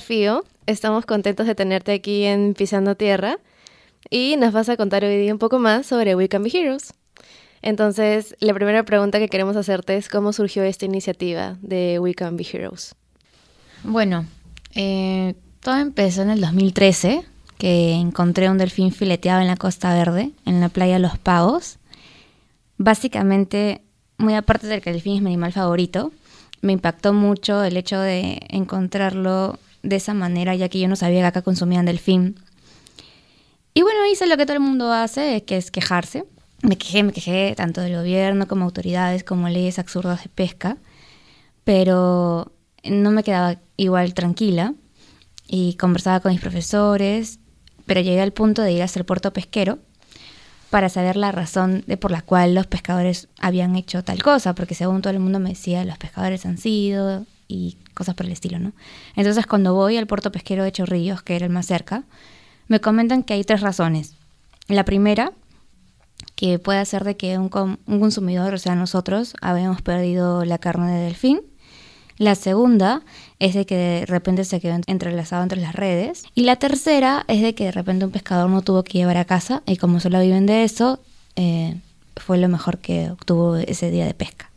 Fío, estamos contentos de tenerte aquí en Pisando Tierra y nos vas a contar hoy día un poco más sobre We Can Be Heroes. Entonces, la primera pregunta que queremos hacerte es cómo surgió esta iniciativa de We Can Be Heroes. Bueno, eh, todo empezó en el 2013, que encontré un delfín fileteado en la Costa Verde, en la playa Los Pagos. Básicamente, muy aparte del que el delfín es mi animal favorito, me impactó mucho el hecho de encontrarlo de esa manera, ya que yo no sabía que acá consumían delfín. Y bueno, hice lo que todo el mundo hace, que es quejarse. Me quejé, me quejé tanto del gobierno como autoridades, como leyes absurdas de pesca, pero no me quedaba igual tranquila y conversaba con mis profesores, pero llegué al punto de ir hasta el puerto pesquero para saber la razón de por la cual los pescadores habían hecho tal cosa, porque según todo el mundo me decía, los pescadores han sido y cosas por el estilo, ¿no? Entonces cuando voy al puerto pesquero de Chorrillos, que era el más cerca, me comentan que hay tres razones. La primera, que puede ser de que un, consumidor, o sea, nosotros, habíamos perdido la carne de delfín. La segunda es de que de repente se quedó entrelazado entre las redes. Y la tercera es de que de repente un pescador no tuvo que llevar a casa y como solo viven de eso, eh, fue lo mejor que obtuvo ese día de pesca.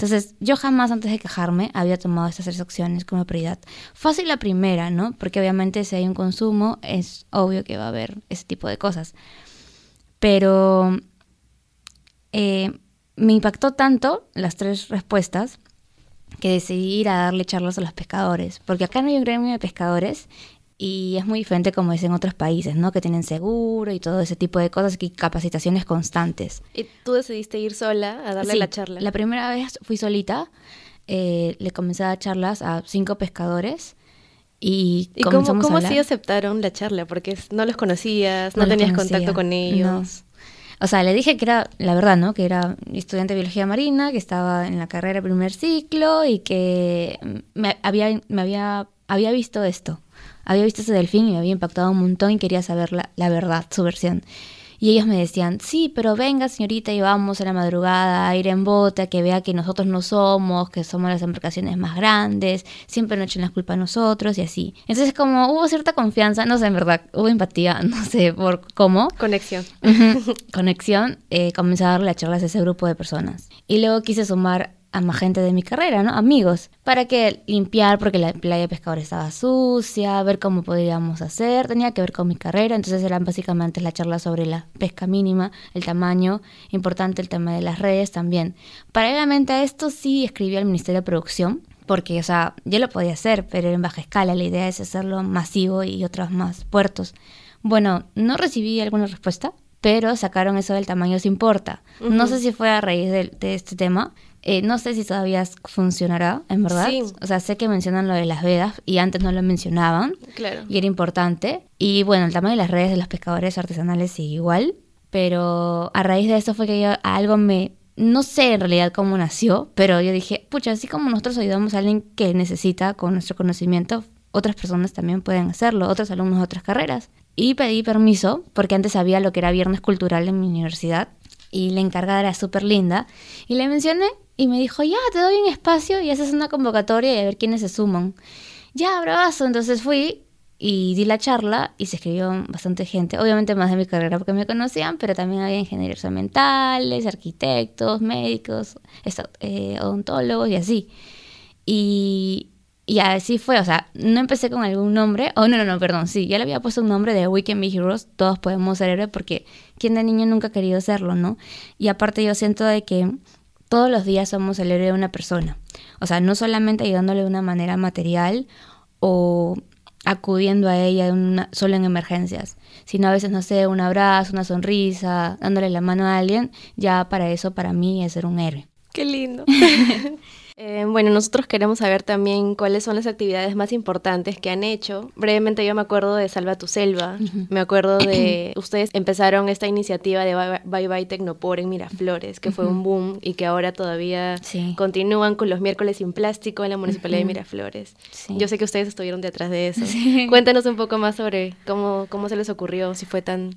Entonces, yo jamás antes de quejarme había tomado estas tres opciones como prioridad. Fácil la primera, ¿no? Porque obviamente si hay un consumo, es obvio que va a haber ese tipo de cosas. Pero eh, me impactó tanto las tres respuestas que decidí ir a darle charlas a los pescadores, porque acá no hay un gremio de pescadores y es muy diferente como es en otros países, ¿no? Que tienen seguro y todo ese tipo de cosas y capacitaciones constantes. ¿Y tú decidiste ir sola a darle la charla? La primera vez fui solita, eh, le comencé a dar charlas a cinco pescadores. Y, ¿Y cómo, cómo así aceptaron la charla? Porque no los conocías, no, tenías contacto con ellos. O sea, le dije que era, la verdad, ¿no? Que era estudiante de biología marina, que estaba en la carrera primer ciclo y que me había, me había, había visto esto había visto ese delfín y me había impactado un montón y quería saber la, verdad, su versión. Y ellos me decían, sí, pero venga señorita y vamos a la madrugada a ir en bote, a que vea que nosotros no somos, que somos las embarcaciones más grandes, siempre nos echen la culpa a nosotros y así. Entonces como hubo cierta confianza, no sé, en verdad, hubo empatía, no sé por cómo. Conexión. Conexión, eh, comencé a darle charlas a ese grupo de personas. Y luego quise sumar a más gente de mi carrera, ¿no? Amigos, para que limpiar porque la playa de pescador estaba sucia, ver cómo podríamos hacer, tenía que ver con mi carrera, entonces eran básicamente la charla sobre la pesca mínima, el tamaño, importante el tema de las redes también. Paralelamente a esto sí escribí al Ministerio de Producción, porque, o sea, yo lo podía hacer, pero en baja escala, la idea es hacerlo masivo y otros más puertos. Bueno, no recibí alguna respuesta, pero sacaron eso del tamaño se importa. No sé si fue a raíz de, de este tema, eh, no sé si todavía funcionará, en verdad. O sea, sé que mencionan lo de las vedas y antes no lo mencionaban. Claro. Y era importante. Y bueno, el tamaño de las redes de los pescadores artesanales sigue igual. Pero a raíz de eso fue que yo algo me... No sé en realidad cómo nació, pero yo dije, pucha, así como nosotros ayudamos a alguien que necesita con nuestro conocimiento, otras personas también pueden hacerlo, otros alumnos de otras carreras. Y pedí permiso, porque antes sabía lo que era viernes cultural en mi universidad, y la encargada era súper linda, y le mencioné y me dijo, ya, te doy un espacio y haces una convocatoria y a ver quiénes se suman. Ya, bravazo. Entonces fui y di la charla y se escribió bastante gente. Obviamente más de mi carrera porque me conocían, pero también había ingenieros ambientales, arquitectos, médicos, eh, odontólogos y así. Y, y así fue, o sea, no empecé con algún nombre, oh no, no, no, perdón, sí, ya le había puesto un nombre de We Can Be Heroes, todos podemos ser héroes porque quien de niño nunca ha querido serlo, ¿no? Y aparte yo siento de que todos los días somos el héroe de una persona. O sea, no solamente ayudándole de una manera material o acudiendo a ella solo en emergencias, sino a veces, no sé, un abrazo, una sonrisa, dándole la mano a alguien, ya para eso, para mí, es ser un héroe. Qué lindo. Eh, bueno, nosotros queremos saber también cuáles son las actividades más importantes que han hecho. Brevemente yo me acuerdo de Salva tu Selva, me acuerdo de ustedes empezaron esta iniciativa de Bye Bye, Tecnopor en Miraflores, que fue un boom y que ahora todavía continúan con los miércoles sin plástico en la Municipalidad de Miraflores. Yo sé que ustedes estuvieron detrás de eso. Cuéntanos un poco más sobre cómo, cómo se les ocurrió, si fue tan,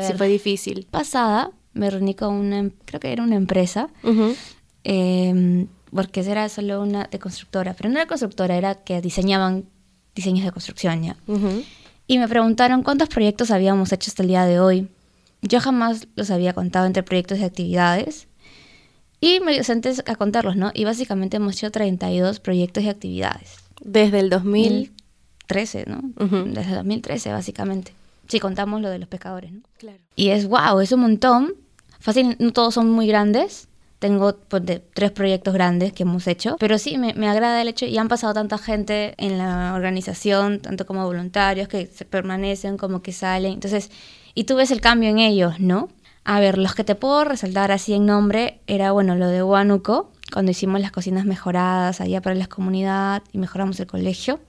si fue difícil. Pasada, me reuní con una, creo que era una empresa, porque era solo una de constructora, pero no era constructora, era que diseñaban diseños de construcción ya. Y me preguntaron cuántos proyectos habíamos hecho hasta el día de hoy. Yo jamás los había contado entre proyectos y actividades. Y me senté a contarlos, ¿no? Y básicamente hemos hecho 32 proyectos y actividades. Desde el 2013, ¿no? Desde el 2013, básicamente. Si contamos lo de los pescadores, ¿no? Claro. Y es wow, es un montón. Fácil, no todos son muy grandes. Tengo pues, tres proyectos grandes que hemos hecho, pero sí me, me, agrada el hecho y han pasado tanta gente en la organización, tanto como voluntarios que se permanecen como que salen. Entonces, y tú ves el cambio en ellos, ¿no? A ver, los que te puedo resaltar así en nombre era, bueno, lo de Huánuco, cuando hicimos las cocinas mejoradas allá para la comunidad y mejoramos el colegio,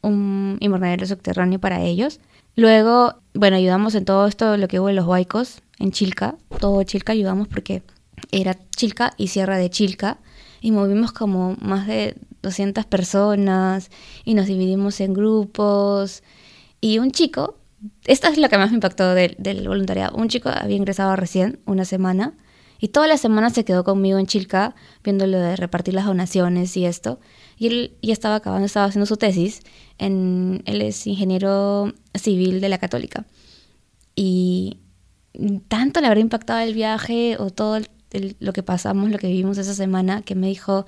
un invernadero subterráneo para ellos. Luego, bueno, ayudamos en todo esto, lo que hubo en los huaicos, en Chilca, todo Chilca ayudamos porque era Chilca y Sierra de Chilca, y movimos como más de 200 personas y nos dividimos en grupos. Y un chico esta es lo que más me impactó del, voluntariado. Un chico había ingresado recién, una semana, y toda la semana se quedó conmigo en Chilca, viendo lo de repartir las donaciones y esto. Y él ya estaba acabando, estaba haciendo su tesis. En, él es ingeniero civil de la Católica. Y tanto le habría impactado el viaje o todo lo que pasamos, lo que vivimos esa semana, que me dijo,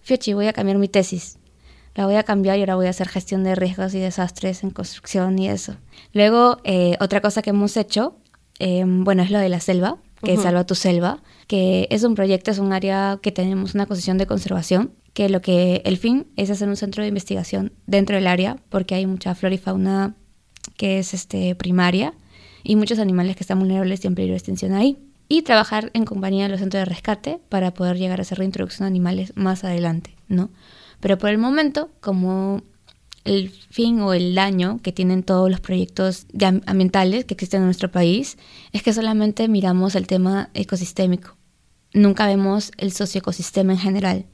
Fiochi, voy a cambiar mi tesis la voy a cambiar y ahora voy a hacer gestión de riesgos y desastres en construcción y eso. Luego, eh, otra cosa que hemos hecho, em, bueno, es lo de la selva, que es Salva tu Selva, que es un proyecto, es un área que tenemos una concesión de conservación, que lo que el fin es hacer un centro de investigación dentro del área, porque hay mucha flora y fauna que es este, primaria y muchos animales que están vulnerables y en peligro de extinción ahí. Y trabajar en compañía de los centros de rescate para poder llegar a hacer reintroducción de animales más adelante, ¿no? Pero por el momento, como el fin o el daño que tienen todos los proyectos ambientales que existen en nuestro país es que solamente miramos el tema ecosistémico. Nunca vemos el socioecosistema en general.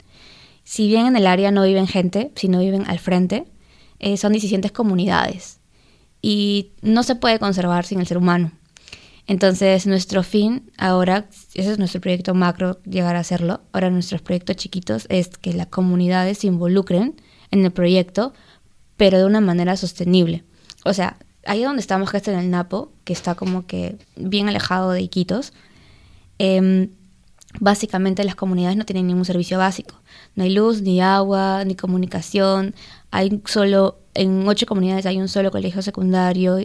Si bien en el área no viven gente, si no viven al frente, eh, son disistentes comunidades. Y no se puede conservar sin el ser humano. Entonces, nuestro fin ahora, ese es nuestro proyecto macro, llegar a hacerlo. Ahora, nuestros proyectos chiquitos es que las comunidades se involucren en el proyecto, pero de una manera sostenible. O sea, ahí donde estamos, que está en el Napo, que está como que bien alejado de Iquitos, em, básicamente las comunidades no tienen ningún servicio básico. No hay luz, ni agua, ni comunicación. Hay solo, en ocho comunidades hay un solo colegio secundario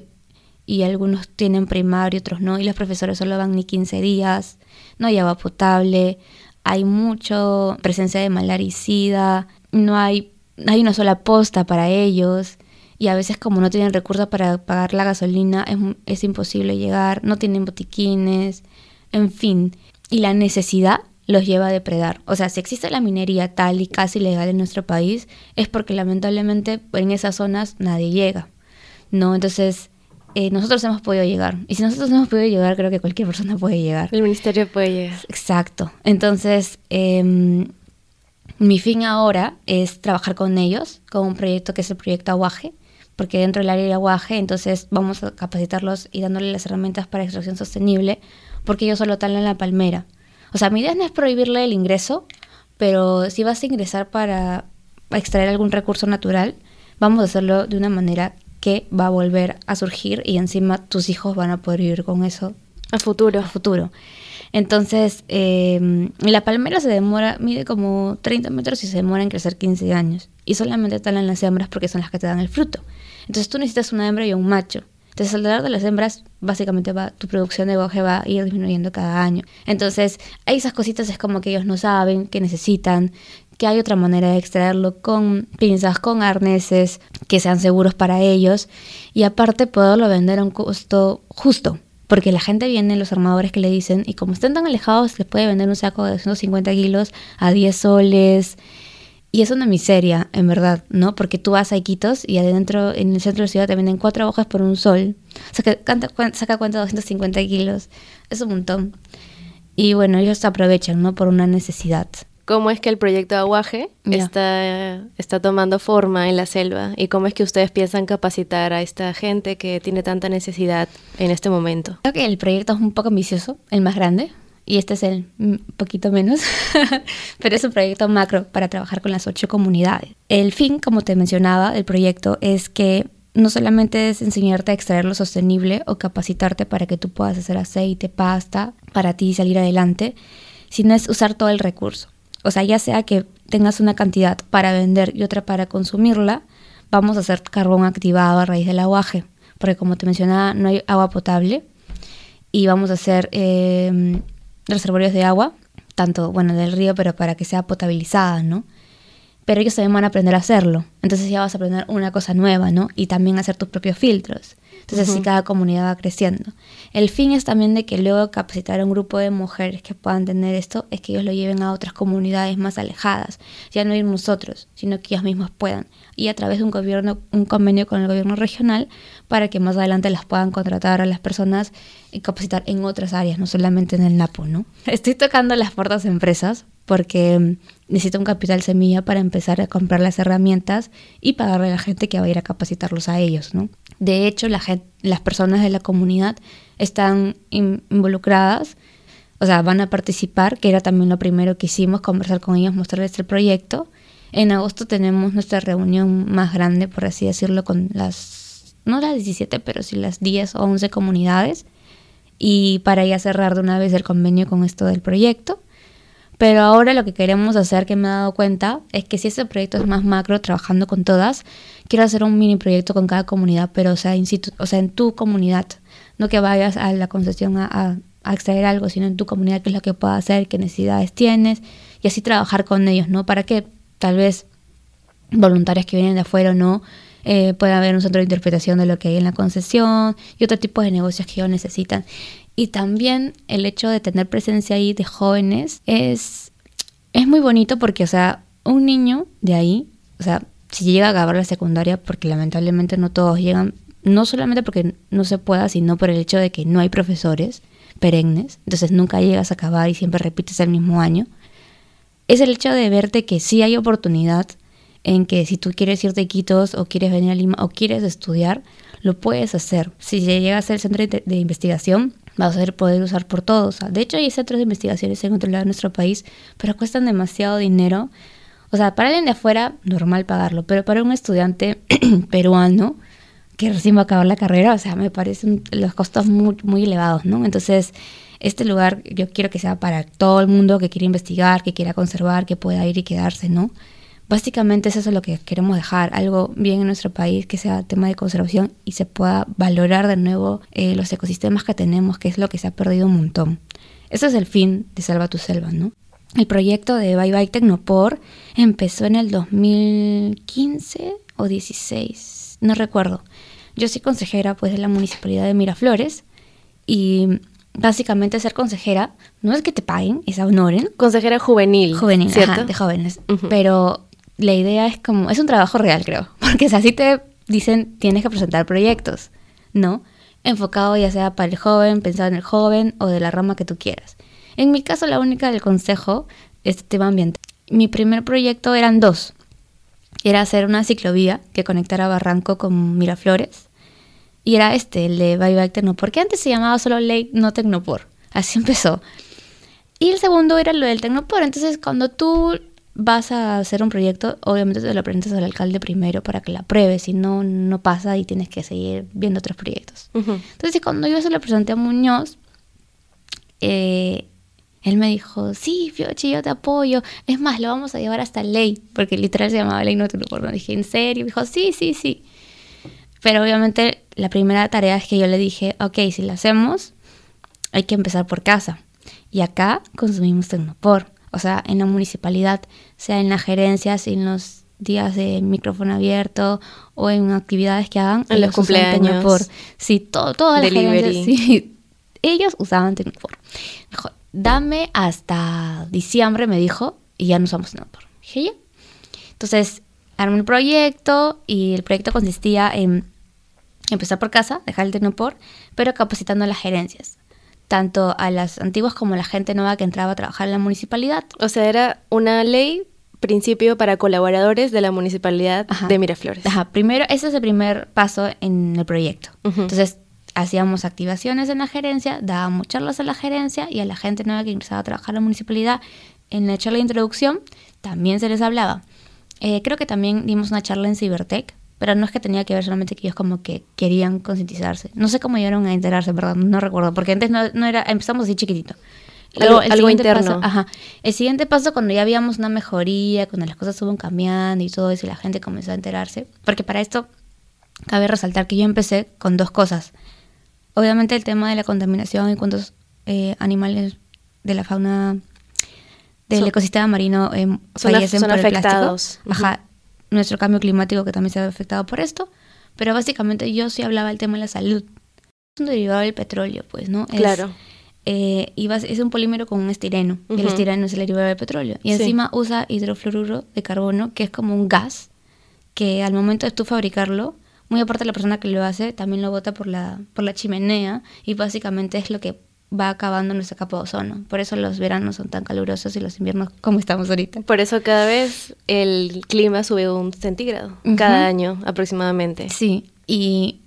y algunos tienen primario, otros no, y los profesores solo van ni 15 días, no hay agua potable, hay mucha presencia de malaricida, no hay, hay una sola posta para ellos, y a veces como no tienen recursos para pagar la gasolina, es, es imposible llegar, no tienen botiquines, en fin, y la necesidad los lleva a depredar. O sea, si existe la minería tal y casi legal en nuestro país, es porque lamentablemente en esas zonas nadie llega. ¿no? Entonces, eh, nosotros hemos podido llegar. Y si nosotros hemos podido llegar, creo que cualquier persona puede llegar. El ministerio puede llegar. Exacto. Entonces, em, mi fin ahora es trabajar con ellos, con un proyecto que es el proyecto Aguaje, porque dentro del área de Aguaje, entonces vamos a capacitarlos y dándoles las herramientas para extracción sostenible, porque ellos solo talan la palmera. O sea, mi idea no es prohibirle el ingreso, pero si vas a ingresar para extraer algún recurso natural, vamos a hacerlo de una manera que va a volver a surgir y encima tus hijos van a poder vivir con eso a futuro. A futuro. Entonces, eh, la palmera se demora, mide como 30 metros y se demora en crecer 15 años. Y solamente talan las hembras porque son las que te dan el fruto. Entonces tú necesitas una hembra y un macho. Entonces, al dar de las hembras, básicamente va, tu producción de boje va a ir disminuyendo cada año. Entonces, hay esas cositas es como que ellos no saben, que necesitan, que hay otra manera de extraerlo con pinzas, con arneses que sean seguros para ellos y aparte poderlo vender a un costo justo. Porque la gente viene, los armadores que le dicen, y como están tan alejados, se puede vender un saco de 250 kilos a 10 soles. Y es una miseria, en verdad, ¿no? Porque tú vas a Iquitos y adentro, en el centro de la ciudad, te venden cuatro hojas por un sol. O sea, que saca cuenta 250 kilos. Es un montón. Y bueno, ellos aprovechan, ¿no? Por una necesidad cómo es que el proyecto Aguaje está, está tomando forma en la selva y cómo es que ustedes piensan capacitar a esta gente que tiene tanta necesidad en este momento. Creo que el proyecto es un poco ambicioso, el más grande. y este es el poquito menos, pero es un proyecto macro para trabajar con las ocho comunidades. El fin, como te mencionaba, del proyecto es que no solamente es enseñarte a extraer lo sostenible o capacitarte para que tú puedas hacer aceite, pasta, para ti salir adelante, sino es usar todo el recurso. O sea, ya sea que tengas una cantidad para vender y otra para consumirla, vamos a hacer carbón activado a raíz del aguaje, porque como te mencionaba, no hay agua potable y vamos a hacer eh, reservorios de agua, tanto, bueno, del río, pero para que sea potabilizada, ¿no? Pero ellos también van a aprender a hacerlo. Entonces ya vas a aprender una cosa nueva, ¿no? Y también hacer tus propios filtros. Entonces así cada comunidad va creciendo. El fin es también de que luego capacitar a un grupo de mujeres que puedan tener esto, es que ellos lo lleven a otras comunidades más alejadas. Ya no ir nosotros, sino que ellos mismos puedan. Y a través de un gobierno, un convenio con el gobierno regional, para que más adelante las puedan contratar a las personas y capacitar en otras áreas, no solamente en el NAPO, ¿no? Estoy tocando las puertas de empresas porque mm, necesito un capital semilla para empezar a comprar las herramientas y pagarle a la gente que va a ir a capacitarlos a ellos, ¿no? De hecho, la las personas de la comunidad están involucradas, o sea, van a participar, que era también lo primero que hicimos, conversar con ellos, mostrarles el proyecto. En agosto tenemos nuestra reunión más grande, por así decirlo, con las, no las 17, pero sí las 10 o 11 comunidades, y para ya cerrar de una vez el convenio con esto del proyecto. Pero ahora lo que queremos hacer, que me he dado cuenta, es que si este proyecto es más macro, trabajando con todas, quiero hacer un mini proyecto con cada comunidad, pero o sea, o sea en tu comunidad. No que vayas a la concesión a, extraer algo, sino en tu comunidad, qué es lo que puedes hacer, qué necesidades tienes, y así trabajar con ellos, ¿no? Para que tal vez voluntarios que vienen de afuera o no eh, pueda haber un centro de interpretación de lo que hay en la concesión y otro tipo de negocios que ellos necesitan. Y también el hecho de tener presencia ahí de jóvenes es, es muy bonito porque, o sea, un niño de ahí, o sea, si llega a acabar la secundaria, porque lamentablemente no todos llegan, no solamente porque no se pueda, sino por el hecho de que no hay profesores perennes, entonces nunca llegas a acabar y siempre repites el mismo año, es el hecho de verte que sí hay oportunidad en que si tú quieres irte a Quitos o quieres venir a Lima o quieres estudiar, lo puedes hacer. Si llegas al centro de investigación, vas a poder usar por todos. de hecho, hay centros de investigaciones en otro lado de nuestro país, pero cuestan demasiado dinero. O sea, para alguien de afuera, normal pagarlo, pero para un estudiante peruano que recién va a acabar la carrera, o sea, me parecen los costos muy, muy elevados, ¿no? Entonces, este lugar yo quiero que sea para todo el mundo que quiere investigar, que quiera conservar, que pueda ir y quedarse, ¿no? Básicamente es eso lo que queremos dejar, algo bien en nuestro país que sea tema de conservación y se pueda valorar de nuevo eh, los ecosistemas que tenemos, que es lo que se ha perdido un montón. Ese es el fin de Salva tu Selva, ¿no? El proyecto de Bye Bye Tecnopor empezó en el 2015 o 16, no recuerdo. Yo soy consejera pues de la Municipalidad de Miraflores y básicamente ser consejera no es que te paguen, es a honoren. Consejera juvenil. Juvenil, ¿cierto? de jóvenes. Pero la idea es como, es un trabajo real, creo, porque si así te dicen, tienes que presentar proyectos, ¿no? Enfocado ya sea para el joven, pensado en el joven o de la rama que tú quieras. En mi caso, la única del consejo es tema ambiental. Mi primer proyecto eran dos. Era hacer una ciclovía que conectara Barranco con Miraflores. Y era este, el de Bye Bye Tecnopor, que antes se llamaba solo Ley No Tecnopor. Así empezó. Y el segundo era lo del Tecnopor. Entonces, cuando tú vas a hacer un proyecto, obviamente te lo presentas al alcalde primero para que la apruebe, si no, no pasa y tienes que seguir viendo otros proyectos. Entonces, cuando yo se lo presenté a Muñoz, eh, él me dijo, sí, Fiochi, yo te apoyo. Es más, lo vamos a llevar hasta ley, porque literal se llamaba ley no te lo Dije, ¿en serio? Me dijo, sí, sí, sí. Pero obviamente la primera tarea es que yo le dije, ok, si lo hacemos, hay que empezar por casa. Y acá consumimos Tecnopor o sea, en la municipalidad, sea en las gerencias, en los días de micrófono abierto o en actividades que hagan. En los cumpleaños. Por, sí, todo, todas las gerencias, sí, ellos usaban Tecnopor. Dijo, dame hasta diciembre, me dijo, y ya no usamos Tecnopor. Dije, ya. Entonces, armé un proyecto y el proyecto consistía en empezar por casa, dejar el Tecnopor, pero capacitando a las gerencias tanto a las antiguas como a la gente nueva que entraba a trabajar en la municipalidad. O sea, era una ley principio para colaboradores de la municipalidad de Miraflores. Ajá, primero, ese es el primer paso en el proyecto. Entonces, hacíamos activaciones en la gerencia, dábamos charlas a la gerencia y a la gente nueva que ingresaba a trabajar en la municipalidad, en la charla de introducción, también se les hablaba. Eh, creo que también dimos una charla en Cibertech, pero no es que tenía que ver solamente que ellos como que querían concientizarse. No sé cómo llegaron a enterarse, ¿verdad? No recuerdo, porque antes no, no era, empezamos así chiquitito. Luego, algo, algo interno. Paso, ajá, el siguiente paso cuando ya habíamos una mejoría, cuando las cosas fueron cambiando y todo eso y la gente comenzó a enterarse, porque para esto cabe resaltar que yo empecé con dos cosas. Obviamente el tema de la contaminación y cuántos eh, animales de la fauna del ecosistema marino eh, Son, fallecen son por el plástico. Ajá, nuestro cambio climático que también se ve afectado por esto. Pero básicamente yo sí hablaba del tema de la salud. Es un derivado del petróleo, pues, ¿no? Es, Claro. eh, y bas- es un polímero con un estireno. Y el estireno es el derivado del petróleo. Y Sí. encima usa hidrofluoruro de carbono, que es como un gas, que al momento de tú fabricarlo, muy aparte de la persona que lo hace, también lo bota por la, por la chimenea. Y básicamente es lo que va acabando nuestra capa de ozono. Por eso los veranos son tan calurosos y los inviernos como estamos ahorita. Por eso cada vez el clima sube un centígrado, cada año aproximadamente. Sí, y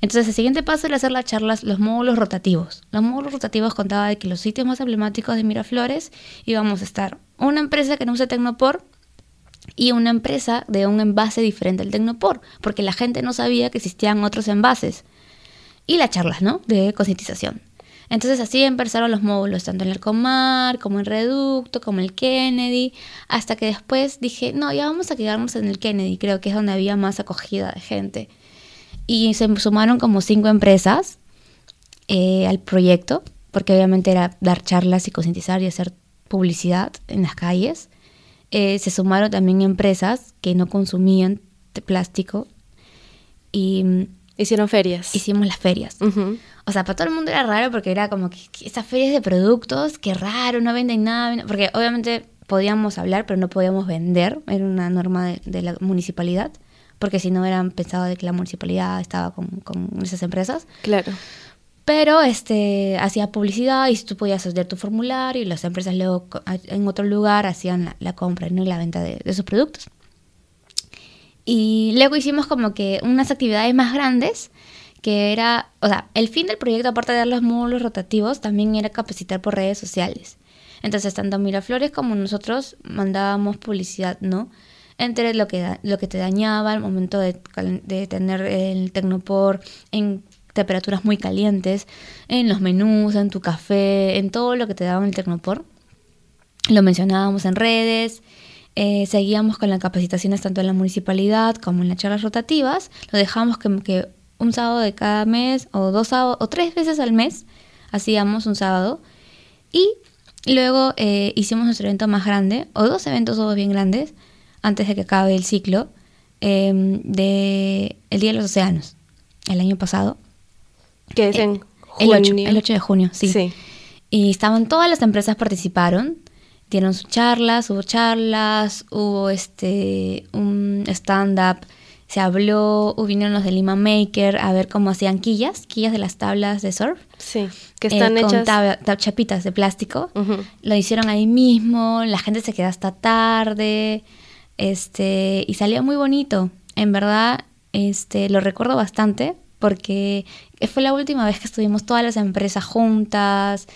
entonces el siguiente paso era hacer las charlas, los módulos rotativos. Los módulos rotativos contaba de que los sitios más emblemáticos de Miraflores íbamos a estar una empresa que no use Tecnopor y una empresa de un envase diferente al Tecnopor, porque la gente no sabía que existían otros envases. Y las charlas, ¿no? De concientización. Entonces así empezaron los módulos, tanto en el Comar, como en Reducto, como el Kennedy, hasta que después dije, no, ya vamos a quedarnos en el Kennedy, creo que es donde había más acogida de gente. Y se sumaron como cinco empresas eh, al proyecto, porque obviamente era dar charlas y concientizar y hacer publicidad en las calles. Eh, se sumaron también empresas que no consumían plástico y mm, Hicieron ferias. hicimos las ferias. Ujú. O sea, para todo el mundo era raro porque era como que, que estas ferias de productos, qué raro, no venden nada. Porque obviamente podíamos hablar, pero no podíamos vender. Era una norma de, de la municipalidad. Porque si no, eran pensado de que la municipalidad estaba con, con esas empresas. Claro. Pero este hacía publicidad y tú podías hacer tu formulario y las empresas luego en otro lugar hacían la, la compra ¿no? y la venta de, de sus productos. Y luego hicimos como que unas actividades más grandes, que era, o sea, el fin del proyecto, aparte de dar los módulos rotativos, también era capacitar por redes sociales. Entonces, tanto Miraflores como nosotros mandábamos publicidad, ¿no? Entre lo que, lo que te dañaba al momento de, tener el Tecnopor en temperaturas muy calientes, en los menús, en tu café, en todo lo que te daba el Tecnopor. Lo mencionábamos en redes, eh, seguíamos con las capacitaciones tanto en la municipalidad como en las charlas rotativas. Lo dejamos que un sábado de cada mes o dos sábados o tres veces al mes hacíamos un sábado. Y luego eh, hicimos nuestro evento más grande, o dos eventos o dos bien grandes, antes de que acabe el ciclo, eh, de el Día de los Océanos, el año pasado. Que es Eh, en El 8, junio. el 8 de junio, sí. Sí. Y estaban todas las empresas participaron, dieron sus charlas, hubo charlas, hubo este un stand up, se habló, vinieron los de Lima Maker a ver cómo hacían quillas, quillas de las tablas de surf, Sí. Que están eh, con hechas. tab- tab- chapitas de plástico. Lo hicieron ahí mismo, la gente se quedó hasta tarde, este, y salió muy bonito. En verdad, este, lo recuerdo bastante porque fue la última vez que estuvimos todas las empresas juntas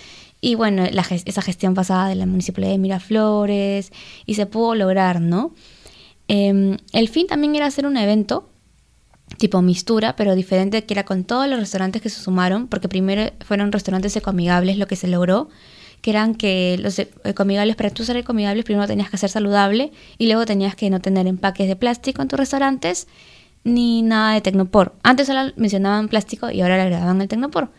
y bueno, la esa gestión pasada de la Municipalidad de Miraflores y se pudo lograr, ¿no? Em, el fin también era hacer un evento tipo mistura, pero diferente, que era con todos los restaurantes que se sumaron, porque primero fueron restaurantes ecoamigables lo que se logró, que eran que los e- ecoamigables, para tú ser ecoamigables, primero tenías que ser saludable y luego tenías que no tener empaques de plástico en tus restaurantes ni nada de tecnopor. Antes solo mencionaban plástico y ahora le agregaban el tecnopor.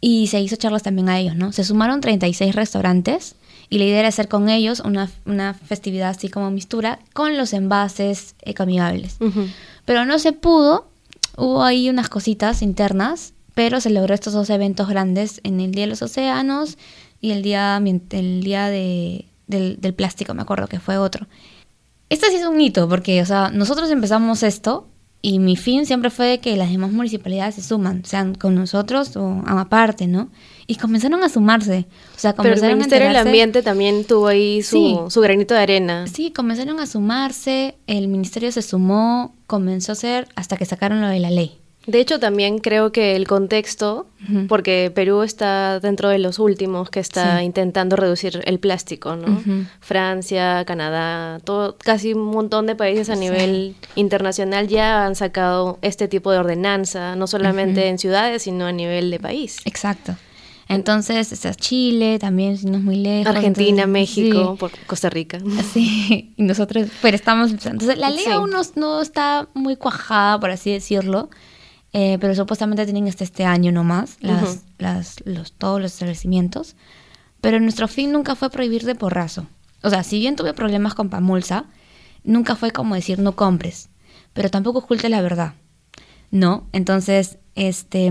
Y se hizo charlas también a ellos, ¿no? Se sumaron 36 restaurantes y la idea era hacer con ellos una, una festividad así como mistura con los envases ecoamigables. Ujú. Pero no se pudo, hubo ahí unas cositas internas, pero se logró estos dos eventos grandes en el Día de los Océanos y el Día, el día de, del, del Plástico, me acuerdo que fue otro. Este sí es un hito, porque, o sea, nosotros empezamos esto y mi fin siempre fue de que las demás municipalidades se suman, sean con nosotros o aparte, ¿no? Y comenzaron a sumarse. O sea, Pero el comenzaron a Ministerio del Ambiente también tuvo ahí su, Sí. su granito de arena. Sí, comenzaron a sumarse, el ministerio se sumó, comenzó a hacer hasta que sacaron lo de la ley. De hecho, también creo que el contexto, porque Perú está dentro de los últimos que está intentando reducir el plástico, ¿no? Francia, Canadá, todo, casi un montón de países a nivel internacional ya han sacado este tipo de ordenanza, no solamente en ciudades, sino a nivel de país. Exacto. Entonces, Chile también, no es muy lejos. Argentina, México, Costa Rica. Sí, y nosotros, pero estamos Entonces, la ley aún no, está muy cuajada, por así decirlo, eh, pero supuestamente tienen hasta este año nomás, las, las, los, todos los establecimientos. Pero nuestro fin nunca fue prohibir de porrazo. O sea, si bien tuve problemas con Pamulsa, nunca fue como decir no compres, pero tampoco oculte la verdad. No, entonces, este,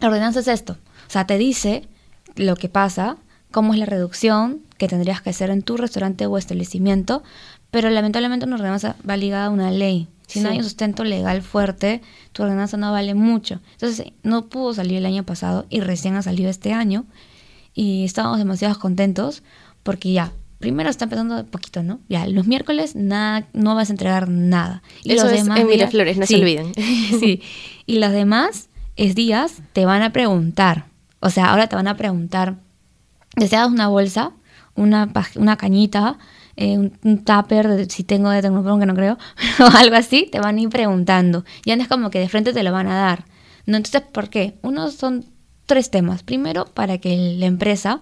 la ordenanza es esto o sea, te dice lo que pasa, cómo es la reducción que tendrías que hacer en tu restaurante o establecimiento, pero lamentablemente una ordenanza va ligada a una ley. Si no hay un sustento legal fuerte, tu ordenanza no vale mucho. Entonces, no pudo salir el año pasado y recién ha salido este año. Y estábamos demasiado contentos porque ya, primero está empezando de poquito, ¿no? Ya, los miércoles nada, no vas a entregar nada. Y Eso los es demás en Miraflores, no se olviden. sí. Y los demás es días te van a preguntar o sea, ahora te van a preguntar, ¿deseas una bolsa? Una, una cañita, eh, un, tupper, si tengo de Tecnopron, que no creo, o algo así, te van a ir preguntando. Ya no es como que de frente te lo van a dar. No, entonces, ¿por qué? Uno son tres temas. Primero, para que la empresa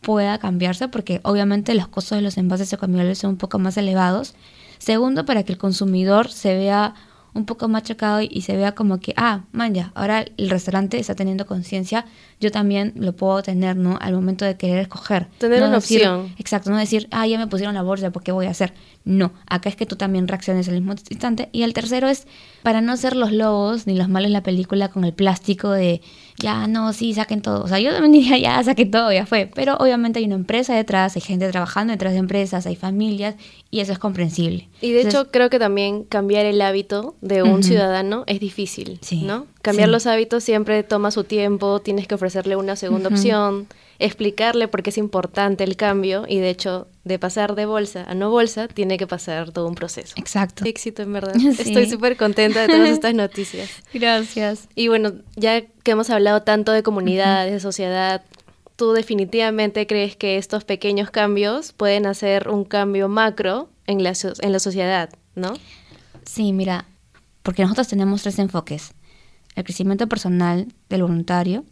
pueda cambiarse, porque obviamente los costos de los envases ecoamigables son un poco más elevados. Segundo, para que el consumidor se vea un poco más chocado y, se vea como que, ah, man, ya, ahora el restaurante está teniendo conciencia, yo también lo puedo tener, ¿no? Al momento de querer escoger. Tener una opción. Exacto, no decir, ah, ya me pusieron la bolsa, ¿por qué voy a hacer? No, acá es que tú también reacciones al mismo instante. Y el tercero es para no ser los lobos ni los malos en la película con el plástico de, ya, no, sí, saquen todo. O sea, yo también diría, ya, saquen todo, ya fue. Pero obviamente hay una empresa detrás, hay gente trabajando detrás de empresas, hay familias y eso es comprensible. Y de hecho creo que también cambiar el hábito de un ciudadano es difícil, ¿no? Cambiar los hábitos siempre toma su tiempo, tienes que ofrecerle una segunda opción, explicarle por qué es importante el cambio y de hecho de pasar de bolsa a no bolsa tiene que pasar todo un proceso. Exacto. Éxito en verdad. Estoy súper contenta de todas estas noticias. Gracias. Y bueno, ya que hemos hablado tanto de comunidades, de sociedad, ¿tú definitivamente crees que estos pequeños cambios pueden hacer un cambio macro en la, en la sociedad, no? Sí, mira, porque nosotros tenemos tres enfoques. El crecimiento personal del voluntario,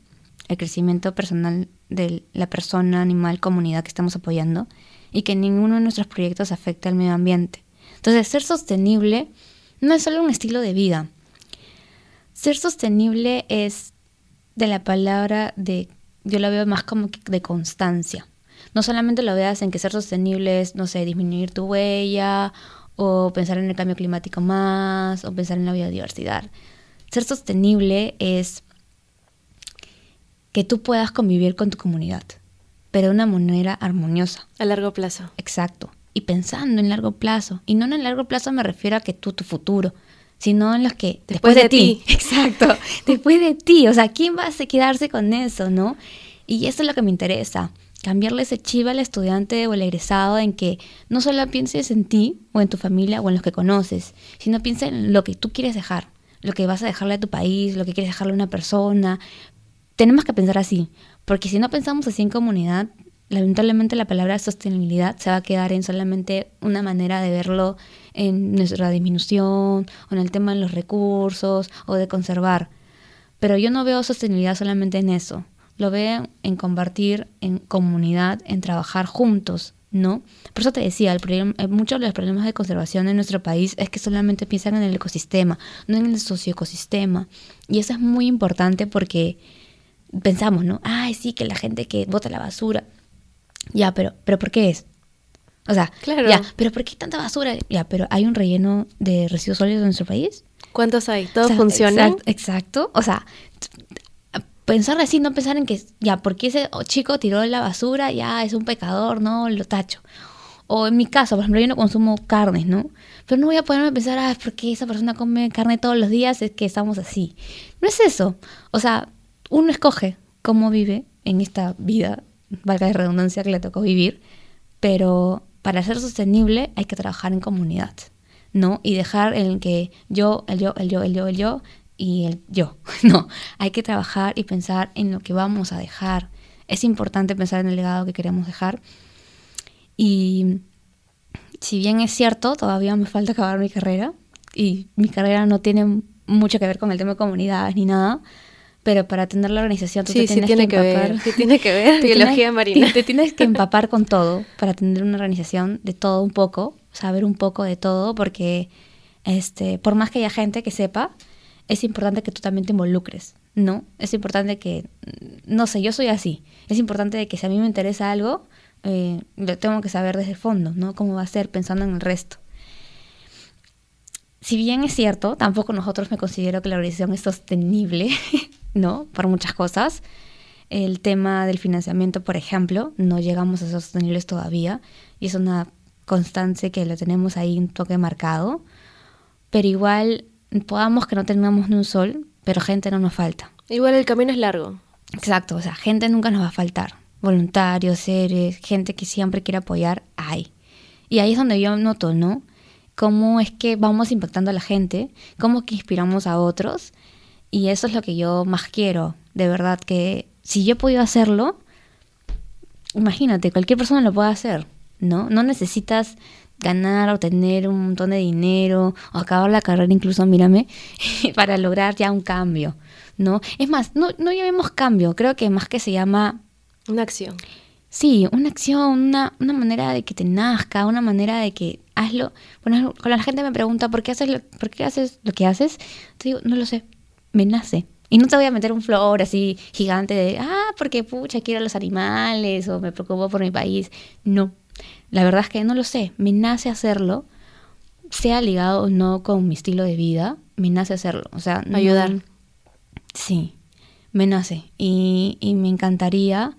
el crecimiento personal de la persona, animal, comunidad que estamos apoyando y que ninguno de nuestros proyectos afecte al medio ambiente. Entonces, ser sostenible no es solo un estilo de vida. Ser sostenible es de la palabra de, yo la veo más como de constancia. No solamente lo veas en que ser sostenible es, no sé, disminuir tu huella o pensar en el cambio climático más, o pensar en la biodiversidad. Ser sostenible es que tú puedas convivir con tu comunidad, pero de una manera armoniosa. A largo plazo. Exacto. Y pensando en largo plazo. Y no en el largo plazo me refiero a que tú, tu futuro, sino en los que después, de, ti. Exacto. después de ti. O sea, ¿quién va a quedarse con eso, no? Y eso es lo que me interesa cambiarle ese chiva al estudiante o al egresado en que no solo pienses en ti o en tu familia o en los que conoces, sino piensa en lo que tú quieres dejar, lo que vas a dejarle a tu país, lo que quieres dejarle a una persona. Tenemos que pensar así, porque si no pensamos así en comunidad, lamentablemente la palabra sostenibilidad se va a quedar en solamente una manera de verlo en nuestra disminución o en el tema de los recursos o de conservar. Pero yo no veo sostenibilidad solamente en eso lo veo en compartir en comunidad, en trabajar juntos, ¿no? Por eso te decía, el eh, muchos de los problemas de conservación en nuestro país es que solamente piensan en el ecosistema, no en el socioecosistema. Y eso es muy importante porque pensamos, ¿no? Ay, sí, que la gente que bota la basura. Ya, pero, pero ¿por qué es? O sea, claro. ya, pero ¿por qué tanta basura? Ya, pero ¿hay un relleno de residuos sólidos en nuestro país? ¿Cuántos hay? ¿Todo funciona? Exacto, exacto. O sea, pensar así, no pensar en que, ya, porque ese chico tiró la basura, ya es un pecador, no, lo tacho. O en mi caso, por ejemplo, yo no consumo carnes, ¿no? Pero no voy a ponerme a pensar, ah, porque esa persona come carne todos los días, es que estamos así. No es eso. O sea, uno escoge cómo vive en esta vida, valga de redundancia que le tocó vivir, pero para ser sostenible hay que trabajar en comunidad, ¿no? Y dejar en que yo, el yo, el yo, el yo, el yo, y el yo. No, hay que trabajar y pensar en lo que vamos a dejar. Es importante pensar en el legado que queremos dejar. Y si bien es cierto, todavía me falta acabar mi carrera y mi carrera no tiene mucho que ver con el tema de comunidades ni nada, pero para atender la organización tú sí, te tienes tiene que, que empapar. ver, tiene que ver, te biología tienes- marina. Te tienes que empapar con todo para atender una organización de todo un poco, saber un poco de todo, porque este, por más que haya gente que sepa, es importante que tú también te involucres, ¿no? Es importante que, mm, no sé, yo soy así. Es importante que si a mí me interesa algo, eh, lo tengo que saber desde el fondo, ¿no? Cómo va a ser pensando en el resto. Si bien es cierto, tampoco nosotros me considero que la organización es sostenible, ¿no? Por muchas cosas. El tema del financiamiento, por ejemplo, no llegamos a ser sostenibles todavía y es una constancia que lo tenemos ahí un toque marcado. Pero igual, podamos que no tengamos ni un sol, pero gente no nos falta. Igual el camino es largo. Exacto, o sea, gente nunca nos va a faltar. Voluntarios, seres, gente que siempre quiere apoyar, hay. Y ahí es donde yo noto, ¿no? Cómo es que vamos impactando a la gente, cómo que inspiramos a otros. Y eso es lo que yo más quiero, de verdad, que si yo he podido hacerlo, imagínate, cualquier persona lo puede hacer, ¿no? No necesitas ganar o tener un montón de dinero o acabar la carrera incluso, mírame, para lograr ya un cambio, ¿no? Es más, no, no llamemos cambio, creo que más que se llama, Una acción. sí, una acción, una, una manera de que te nazca, una manera de que hazlo. Bueno, cuando la gente me pregunta, ¿por qué haces lo, por qué haces lo que haces? Te digo, no lo sé, me nace. Y no te voy a meter un flor así gigante de, ah, porque pucha, quiero a los animales o me preocupo por mi país. No, la verdad es que no lo sé, me nace hacerlo, sea ligado o no con mi estilo de vida, me nace hacerlo. O sea, no- Ayudar. Sí, me nace. Y, y me encantaría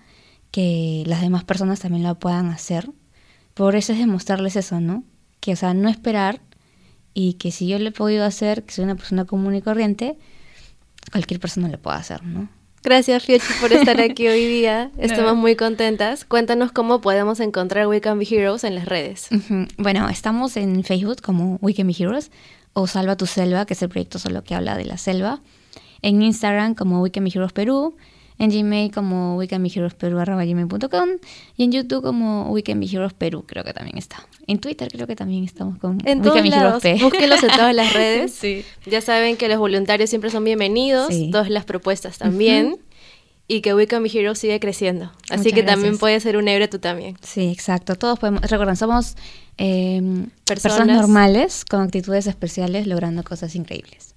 que las demás personas también lo puedan hacer. Por eso es demostrarles eso, ¿no? Que, o sea, no esperar y que si yo lo he podido hacer, que soy una persona común y corriente, cualquier persona lo puede hacer, ¿no? Gracias, Fiochi, por estar aquí hoy día. Estamos muy contentas. Cuéntanos cómo podemos encontrar We Can Be Heroes en las redes. Bueno, estamos en Facebook como We Can Be Heroes o Salva tu Selva, que es el proyecto solo que habla de la selva. En Instagram como We Can Be Heroes Perú. En Gmail como We Can Be Heroes Perú arroba gmail.com. Y en YouTube como We Can Be Heroes Perú, creo que también está. En Twitter creo que también estamos con En todos lados. Búsquenlos en todas las redes. Sí. Ya saben que los voluntarios siempre son bienvenidos, Sí. todas las propuestas también. Y que We Can Be Heroes sigue creciendo. Así Muchas que también puede ser un héroe tú también. Sí, exacto. Todos podemos, recuerden, somos eh, Personas. personas normales con actitudes especiales logrando cosas increíbles.